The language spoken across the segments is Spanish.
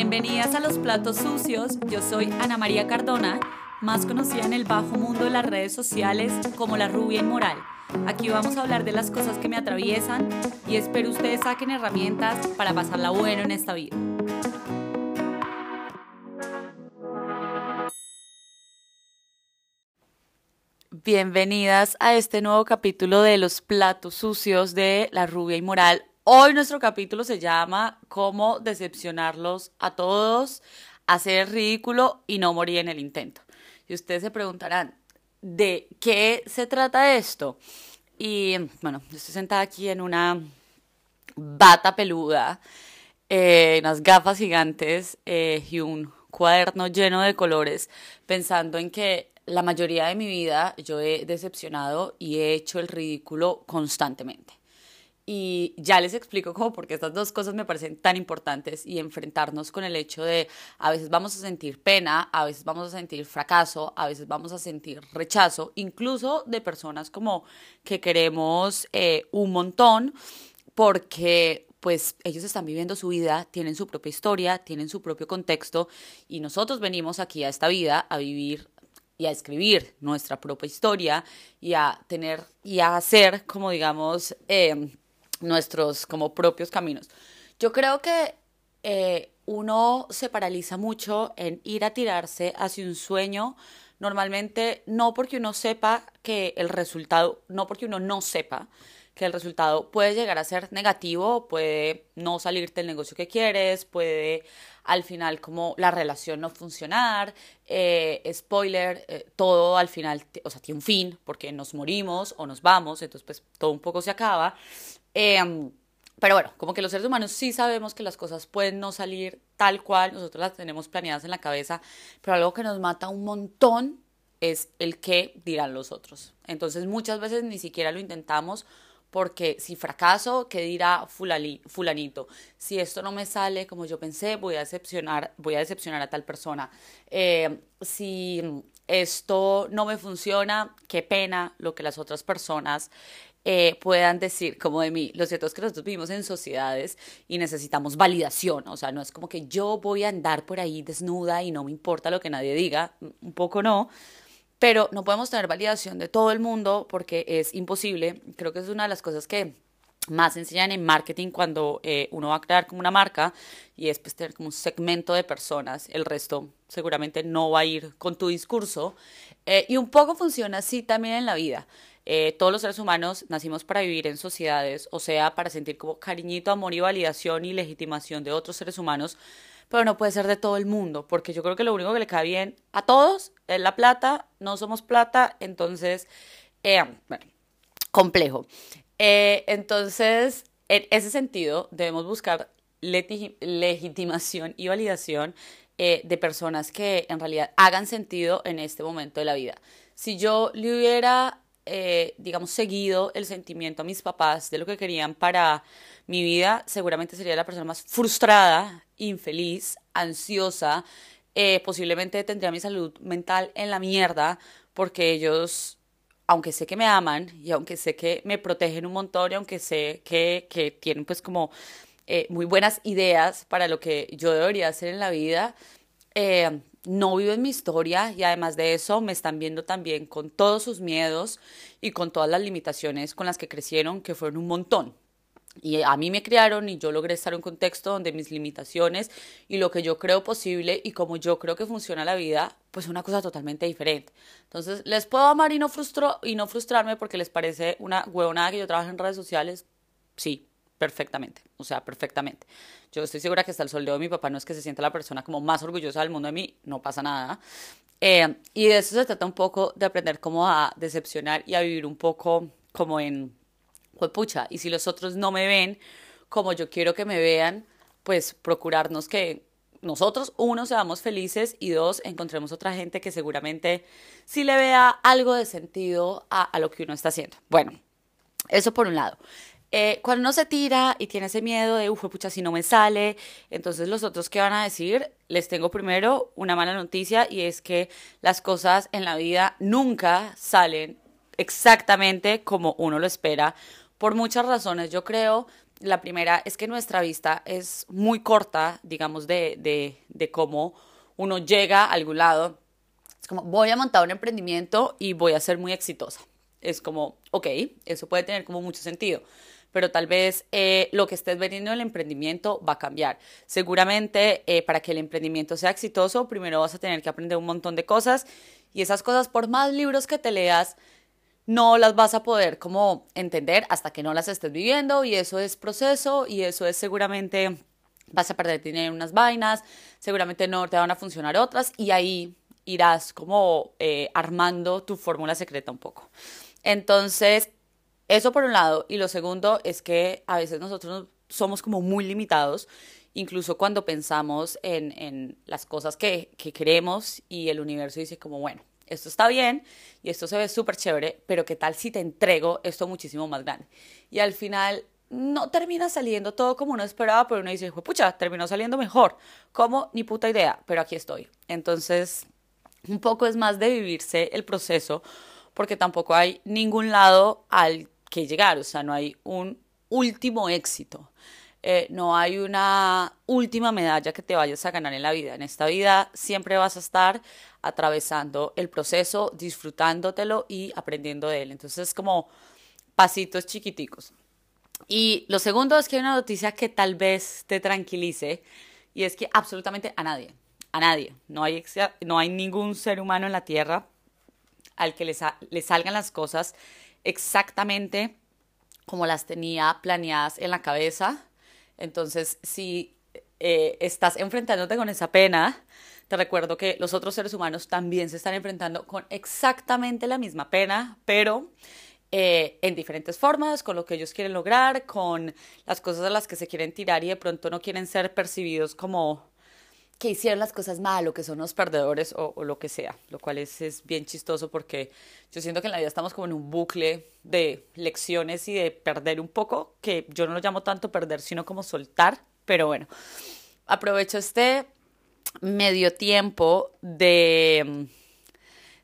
Bienvenidas a Los Platos Sucios. Yo soy Ana María Cardona, más conocida en el bajo mundo de las redes sociales como la rubia inmoral. Aquí vamos a hablar de las cosas que me atraviesan y espero ustedes saquen herramientas para pasarla bueno en esta vida. Bienvenidas a este nuevo capítulo de Los Platos Sucios de la rubia inmoral. Hoy nuestro capítulo se llama Cómo decepcionarlos a todos, hacer ridículo y no morir en el intento. Y ustedes se preguntarán, ¿de qué se trata esto? Y bueno, estoy sentada aquí en una bata peluda, eh, unas gafas gigantes eh, y un cuaderno lleno de colores, pensando en que la mayoría de mi vida yo he decepcionado y he hecho el ridículo constantemente. Y ya les explico cómo, porque estas dos cosas me parecen tan importantes y enfrentarnos con el hecho de a veces vamos a sentir pena, a veces vamos a sentir fracaso, a veces vamos a sentir rechazo, incluso de personas como que queremos eh, un montón, porque pues ellos están viviendo su vida, tienen su propia historia, tienen su propio contexto y nosotros venimos aquí a esta vida a vivir y a escribir nuestra propia historia y a tener y a hacer como digamos eh, nuestros como propios caminos. Yo creo que eh, uno se paraliza mucho en ir a tirarse hacia un sueño, normalmente no porque uno sepa que el resultado, no porque uno no sepa que el resultado puede llegar a ser negativo, puede no salirte el negocio que quieres, puede al final como la relación no funcionar, eh, spoiler, eh, todo al final, o sea, tiene un fin, porque nos morimos o nos vamos, entonces pues todo un poco se acaba, Em, pero bueno, como que los seres humanos sí sabemos que las cosas pueden no salir tal cual, nosotros las tenemos planeadas en la cabeza, pero algo que nos mata un montón es el qué dirán los otros. Entonces muchas veces ni siquiera lo intentamos porque si fracaso, ¿qué dirá fulanito? Si esto no me sale como yo pensé, voy a decepcionar, voy a, decepcionar a tal persona. Eh, si esto no me funciona, qué pena lo que las otras personas eh, puedan decir como de mí. Lo cierto es que nosotros vivimos en sociedades y necesitamos validación, o sea, no es como que yo voy a andar por ahí desnuda y no me importa lo que nadie diga, un poco no, pero no podemos tener validación de todo el mundo porque es imposible. Creo que es una de las cosas que más enseñan en marketing cuando eh, uno va a crear como una marca y es pues tener como un segmento de personas, el resto seguramente no va a ir con tu discurso eh, y un poco funciona así también en la vida. Eh, todos los seres humanos nacimos para vivir en sociedades, o sea, para sentir como cariñito, amor y validación y legitimación de otros seres humanos, pero no puede ser de todo el mundo, porque yo creo que lo único que le cae bien a todos es la plata, no somos plata, entonces, eh, bueno, complejo. Eh, entonces, en ese sentido, debemos buscar legitimación y validación de personas que en realidad hagan sentido en este momento de la vida. Si yo le hubiera eh, digamos, seguido el sentimiento a mis papás de lo que querían para mi vida, seguramente sería la persona más frustrada, infeliz, ansiosa, eh, posiblemente tendría mi salud mental en la mierda, porque ellos, aunque sé que me aman y aunque sé que me protegen un montón y aunque sé que, que tienen pues como eh, muy buenas ideas para lo que yo debería hacer en la vida, eh, no viven mi historia y además de eso me están viendo también con todos sus miedos y con todas las limitaciones con las que crecieron, que fueron un montón. Y a mí me criaron y yo logré estar en un contexto donde mis limitaciones y lo que yo creo posible y como yo creo que funciona la vida, pues es una cosa totalmente diferente. Entonces, ¿les puedo amar y no, frustro, y no frustrarme porque les parece una huevonada que yo trabaje en redes sociales? Sí, perfectamente, o sea, perfectamente. Yo estoy segura que hasta el soldeo de mi papá no es que se sienta la persona como más orgullosa del mundo de mí, no pasa nada. Eh, y de eso se trata un poco de aprender cómo a decepcionar y a vivir un poco como en, pues y si los otros no me ven como yo quiero que me vean, pues procurarnos que nosotros, uno, seamos felices y dos, encontremos otra gente que seguramente sí le vea algo de sentido a lo que uno está haciendo. Bueno, eso por un lado. Eh, cuando uno se tira y tiene ese miedo de, uff, pucha, si no me sale, entonces los otros que van a decir, les tengo primero una mala noticia y es que las cosas en la vida nunca salen exactamente como uno lo espera, por muchas razones. Yo creo La primera es que nuestra vista es muy corta, digamos, de, de, de cómo uno llega a algún lado. Es como, voy a montar un emprendimiento y voy a ser muy exitosa. Es como, ok, eso puede tener como mucho sentido pero tal vez eh, lo que estés vendiendo en el emprendimiento va a cambiar. Seguramente eh, para que el emprendimiento sea exitoso, primero vas a tener que aprender un montón de cosas y esas cosas, por más libros que te leas, no las vas a poder como entender hasta que no las estés viviendo y eso es proceso y eso es seguramente vas a perder dinero en unas vainas, seguramente no te van a funcionar otras y ahí irás como eh, armando tu fórmula secreta un poco. Entonces, eso por un lado. Y lo segundo es que a veces nosotros somos como muy limitados, incluso cuando pensamos en, en las cosas que, que queremos y el universo dice como, bueno, esto está bien y esto se ve súper chévere, pero ¿qué tal si te entrego esto muchísimo más grande? Y al final no termina saliendo todo como uno esperaba, pero uno dice, pucha, terminó saliendo mejor. ¿Cómo? Ni puta idea, pero aquí estoy. Entonces, un poco es más de vivirse el proceso, porque tampoco hay ningún lado al que llegar, o sea, no hay un último éxito, eh, no hay una última medalla que te vayas a ganar en la vida. En esta vida siempre vas a estar atravesando el proceso, disfrutándotelo y aprendiendo de él. Entonces, como pasitos chiquiticos. Y lo segundo es que hay una noticia que tal vez te tranquilice y es que absolutamente a nadie, a nadie, no hay, no hay ningún ser humano en la Tierra al que le, le salgan las cosas exactamente como las tenía planeadas en la cabeza. Entonces, si eh, estás enfrentándote con esa pena, te recuerdo que los otros seres humanos también se están enfrentando con exactamente la misma pena, pero eh, en diferentes formas, con lo que ellos quieren lograr, con las cosas a las que se quieren tirar y de pronto no quieren ser percibidos como que hicieron las cosas mal o que son los perdedores o, lo que sea, lo cual es, es, bien chistoso porque yo siento que en la vida estamos como en un bucle de lecciones y de perder un poco, que yo no lo llamo tanto perder, sino como soltar, pero bueno, aprovecho este medio tiempo de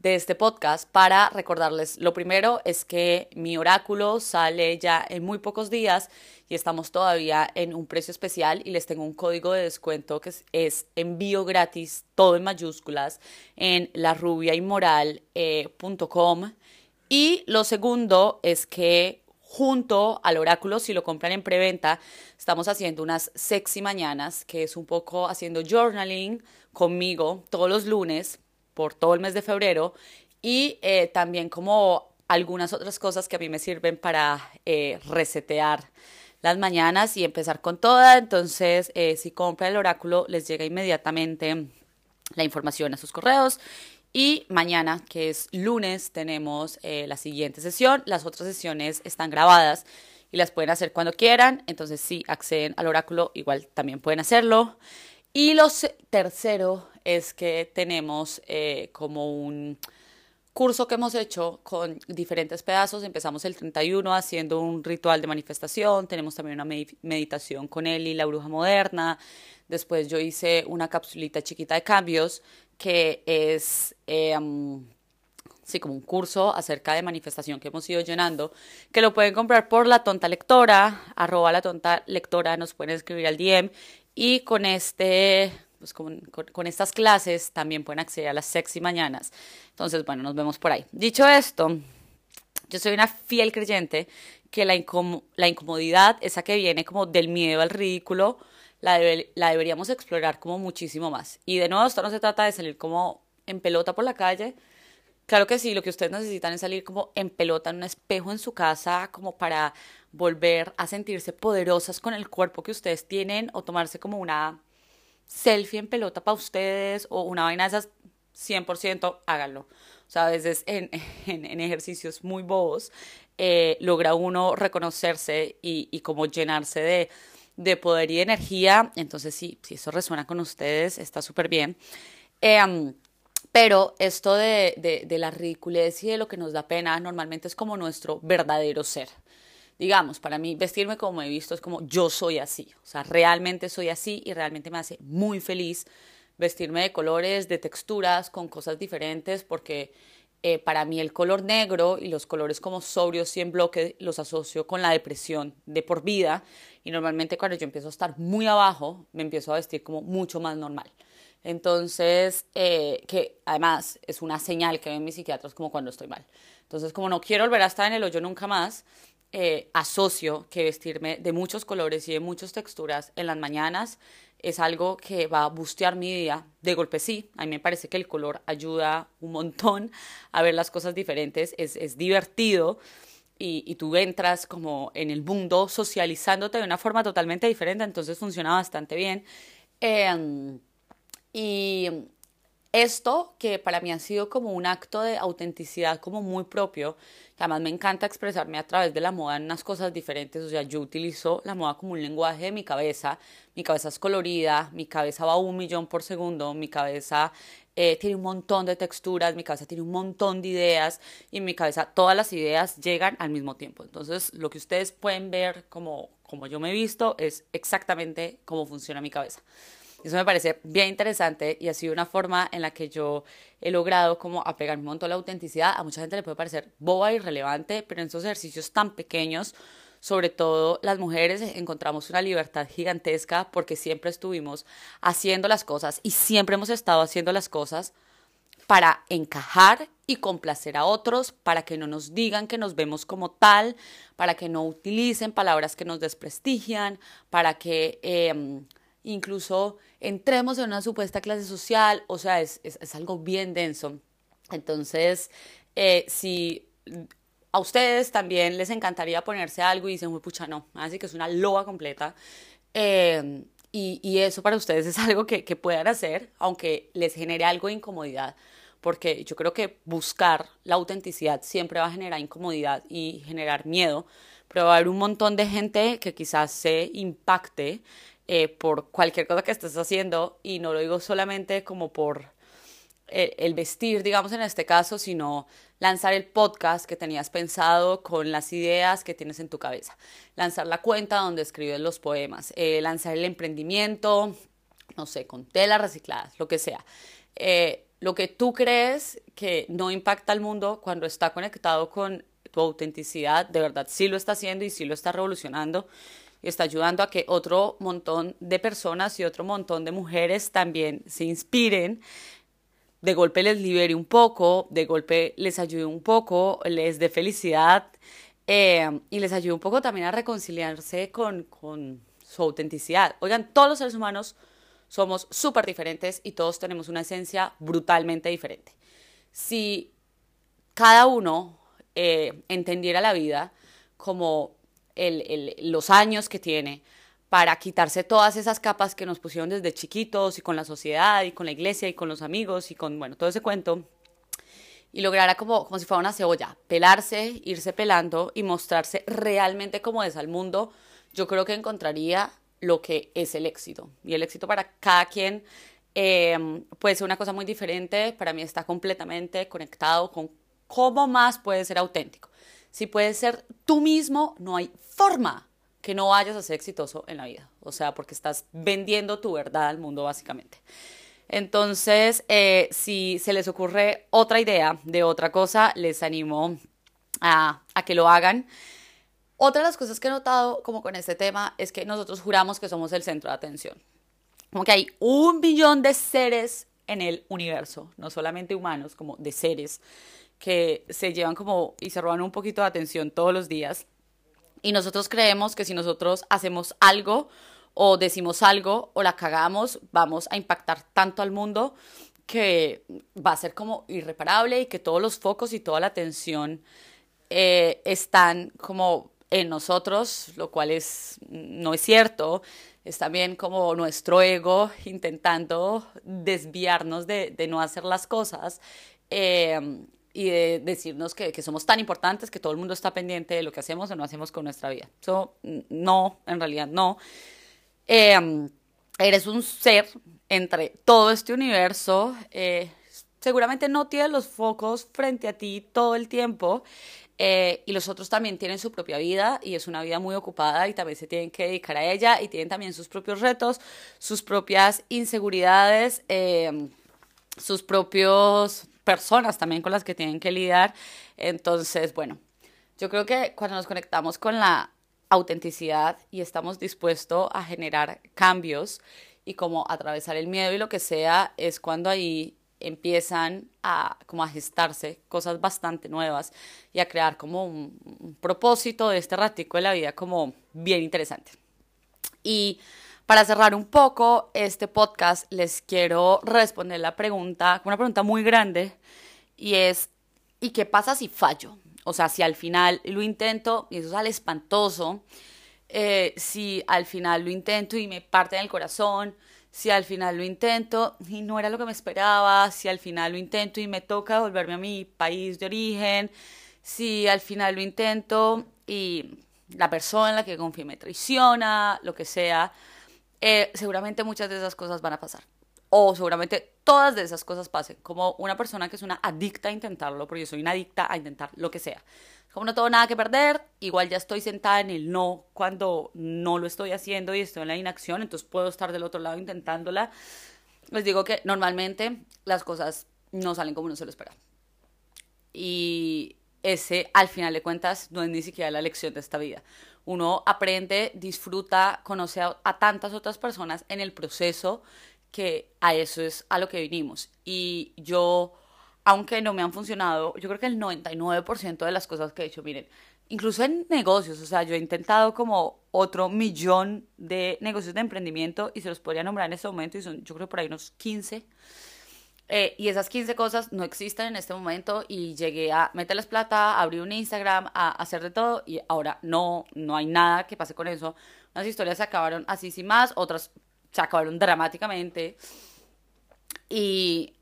de este podcast para recordarles, lo primero es que mi oráculo sale ya en muy pocos días y estamos todavía en un precio especial y les tengo un código de descuento que es, envío gratis, todo en mayúsculas, en larubiaymoral.com. Eh, y lo segundo es que junto al oráculo, si lo compran en preventa, estamos haciendo unas sexy mañanas, que es un poco haciendo journaling conmigo todos los lunes por todo el mes de febrero y eh, también como algunas otras cosas que a mí me sirven para eh, resetear las mañanas y empezar con toda. Entonces, eh, si compra el oráculo, les llega inmediatamente la información a sus correos. Y mañana, que es lunes, tenemos la siguiente sesión. Las otras sesiones están grabadas y las pueden hacer cuando quieran. Entonces, si acceden al oráculo, igual también pueden hacerlo. Y lo tercero es que tenemos eh, como un curso que hemos hecho con diferentes pedazos. Empezamos el 31 haciendo un ritual de manifestación, tenemos también una meditación con él y la bruja moderna. Después yo hice una capsulita chiquita de cambios que es... Eh, como un curso acerca de manifestación que hemos ido llenando, que lo pueden comprar por la tonta lectora, arroba la tonta lectora, nos pueden escribir al DM y con este pues con, con, estas clases también pueden acceder a las sexy mañanas. Entonces, bueno, nos vemos por ahí. Dicho esto, yo soy una fiel creyente que la, incomodidad, esa que viene como del miedo al ridículo, la, la deberíamos explorar como muchísimo más. Y de nuevo, esto no se trata de salir como en pelota por la calle. Claro que sí, lo que ustedes necesitan es salir como en pelota en un espejo en su casa, como para volver a sentirse poderosas con el cuerpo que ustedes tienen o tomarse como una selfie en pelota para ustedes o una vaina de esas, 100% háganlo. O sea, a veces en, en, ejercicios muy bobos eh, logra uno reconocerse y, y como llenarse de, de, poder y energía. Entonces, sí, si eso resuena con ustedes, está súper bien. Em, pero esto de, de, de la ridiculez y de lo que nos da pena normalmente es como nuestro verdadero ser digamos, para mí vestirme como he visto es como yo soy así, o sea, realmente soy así y realmente me hace muy feliz vestirme de colores, de texturas, con cosas diferentes, porque Eh, para mí el color negro y los colores como sobrios y en bloque los asocio con la depresión de por vida y normalmente cuando yo empiezo a estar muy abajo me empiezo a vestir como mucho más normal. Entonces, eh, que además es una señal que ven mis psiquiatras como cuando estoy mal. Entonces, como no quiero volver a estar en el hoyo nunca más, eh, asocio que vestirme de muchos colores y de muchas texturas en las mañanas es algo que va a bustear mi día. De golpe sí, a mí me parece que el color ayuda un montón a ver las cosas diferentes, es, es divertido y, y, tú entras como en el mundo socializándote de una forma totalmente diferente, entonces funciona bastante bien. Eh, y esto que para mí ha sido como un acto de autenticidad como muy propio, que además me encanta expresarme a través de la moda en unas cosas diferentes, o sea, yo utilizo la moda como un lenguaje de mi cabeza, mi cabeza es colorida, mi cabeza va un millón por segundo, mi cabeza eh, tiene un montón de texturas, mi cabeza tiene un montón de ideas y en mi cabeza todas las ideas llegan al mismo tiempo. Entonces, lo que ustedes pueden ver como, como yo me he visto es exactamente cómo funciona mi cabeza. Eso me parece bien interesante y ha sido una forma en la que yo he logrado como apegar un montón la autenticidad. A mucha gente le puede parecer boba irrelevante, pero en esos ejercicios tan pequeños, sobre todo las mujeres, encontramos una libertad gigantesca porque siempre estuvimos haciendo las cosas y siempre hemos estado haciendo las cosas para encajar y complacer a otros, para que no nos digan que nos vemos como tal, para que no utilicen palabras que nos desprestigian, para que eh, incluso entremos en una supuesta clase social, o sea, es, es, algo bien denso. Entonces, eh, si a ustedes también les encantaría ponerse algo y dicen, pucha, no, así que es una loa completa. Eh, y, y, eso para ustedes es algo que, que puedan hacer, aunque les genere algo de incomodidad, porque yo creo que buscar la autenticidad siempre va a generar incomodidad y generar miedo, pero va a haber un montón de gente que quizás se impacte eh, por cualquier cosa que estés haciendo y no lo digo solamente como por el, el, vestir, digamos en este caso, sino lanzar el podcast que tenías pensado con las ideas que tienes en tu cabeza, lanzar la cuenta donde escribes los poemas, eh, lanzar el emprendimiento, no sé, con telas recicladas, lo que sea. Eh, lo que tú crees que no impacta al mundo cuando está conectado con tu autenticidad, de verdad sí lo está haciendo y sí lo está revolucionando y está ayudando a que otro montón de personas y otro montón de mujeres también se inspiren, de golpe les libere un poco, de golpe les ayude un poco, les dé felicidad eh, y les ayude un poco también a reconciliarse con, con su autenticidad. Oigan, todos los seres humanos somos súper diferentes y todos tenemos una esencia brutalmente diferente. Si cada uno eh, entendiera la vida como los años que tiene para quitarse todas esas capas que nos pusieron desde chiquitos y con la sociedad y con la iglesia y con los amigos y con, bueno, todo ese cuento y lograra como, como si fuera una cebolla, pelarse, irse pelando y mostrarse realmente como es al mundo, yo creo que encontraría lo que es el éxito. Y el éxito para cada quien eh, puede ser una cosa muy diferente, para mí está completamente conectado con cómo más puede ser auténtico. Si puedes ser tú mismo, no hay forma que no vayas a ser exitoso en la vida. O sea, porque estás vendiendo tu verdad al mundo básicamente. Entonces, eh, si se les ocurre otra idea de otra cosa, les animo a, a que lo hagan. Otra de las cosas que he notado como con este tema es que nosotros juramos que somos el centro de atención. Como que hay un billón de seres en el universo, no solamente humanos, como de seres que se llevan como y se roban un poquito de atención todos los días. Y nosotros creemos que si nosotros hacemos algo o decimos algo o la cagamos, vamos a impactar tanto al mundo que va a ser como irreparable y que todos los focos y toda la atención eh, están como en nosotros, lo cual es, no es cierto. Es también como nuestro ego intentando desviarnos de, no hacer las cosas. Eh, y de decirnos que, somos tan importantes que todo el mundo está pendiente de lo que hacemos o no hacemos con nuestra vida. Eso no, en realidad no. Eh, eres un ser entre todo este universo. Eh, seguramente no tienes los focos frente a ti todo el tiempo. Eh, y los otros también tienen su propia vida y es una vida muy ocupada y también se tienen que dedicar a ella y tienen también sus propios retos, sus propias inseguridades, sus propios personas también con las que tienen que lidiar. Entonces, bueno, yo creo que cuando nos conectamos con la autenticidad y estamos dispuestos a generar cambios y como atravesar el miedo y lo que sea, es cuando ahí empiezan a como a gestarse cosas bastante nuevas y a crear como un, propósito de este ratico de la vida como bien interesante. Y para cerrar un poco este podcast, les quiero responder la pregunta, una pregunta muy grande, y es, ¿y qué pasa si fallo? O sea, si al final lo intento y eso sale espantoso, eh, si al final lo intento y me parte el corazón, si al final lo intento y no era lo que me esperaba, si al final lo intento y me toca volverme a mi país de origen, si al final lo intento y la persona en la que confío me traiciona, lo que sea, eh, seguramente muchas de esas cosas van a pasar. O seguramente todas de esas cosas pasen. Como una persona que es una adicta a intentarlo, porque yo soy una adicta a intentar lo que sea. Como no tengo nada que perder, igual ya estoy sentada en el no cuando no lo estoy haciendo y estoy en la inacción, entonces puedo estar del otro lado intentándola. Les digo que normalmente las cosas no salen como uno se lo espera. Y ese, al final de cuentas, no es ni siquiera la lección de esta vida uno aprende, disfruta, conoce a, tantas otras personas en el proceso que a eso es a lo que vinimos. Y yo, aunque no me han funcionado, yo creo que el 99% de las cosas que he hecho, miren, incluso en negocios, o sea, yo he intentado como otro millón de negocios de emprendimiento y se los podría nombrar en este momento y son yo creo por ahí unos 15 eh, y esas 15 cosas no existen en este momento y llegué a meterles plata, abrir un Instagram, a hacer de todo y ahora no, no hay nada que pase con eso. Unas historias se acabaron así sin más, otras se acabaron dramáticamente. Y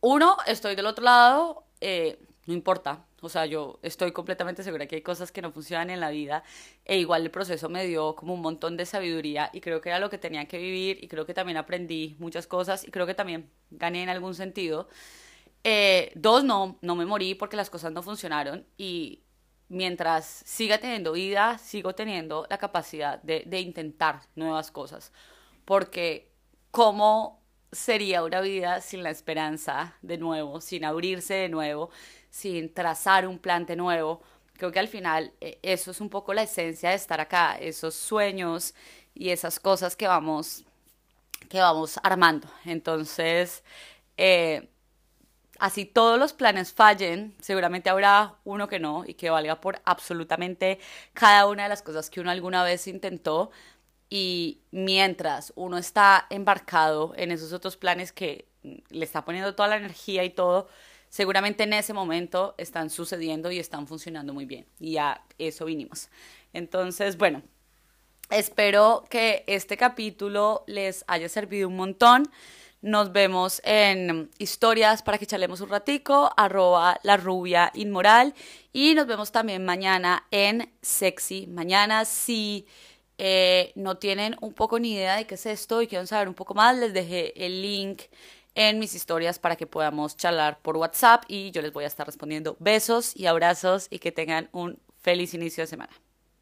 uno, estoy del otro lado, eh, no importa, o sea, yo estoy completamente segura que hay cosas que no funcionan en la vida e igual el proceso me dio como un montón de sabiduría y creo que era lo que tenía que vivir y creo que también aprendí muchas cosas y creo que también gané en algún sentido. Eh, dos, no, no me morí porque las cosas no funcionaron y mientras siga teniendo vida, sigo teniendo la capacidad de, de intentar nuevas cosas. Porque cómo sería una vida sin la esperanza de nuevo, sin abrirse de nuevo, sin trazar un plan de nuevo. Creo que al final eh, eso es un poco la esencia de estar acá, esos sueños y esas cosas que vamos, que vamos armando. Entonces, eh, así todos los planes fallen, seguramente habrá uno que no y que valga por absolutamente cada una de las cosas que uno alguna vez intentó. Y mientras uno está embarcado en esos otros planes que le está poniendo toda la energía y todo, seguramente en ese momento están sucediendo y están funcionando muy bien. Y a eso vinimos. Entonces, bueno, espero que este capítulo les haya servido un montón. Nos vemos en historias para que charlemos un ratico, arroba la rubia inmoral. Y nos vemos también mañana en Sexy. Mañana si eh, no tienen un poco ni idea de qué es esto y quieren saber un poco más, les dejé el link en mis historias para que podamos charlar por WhatsApp y yo les voy a estar respondiendo besos y abrazos y que tengan un feliz inicio de semana.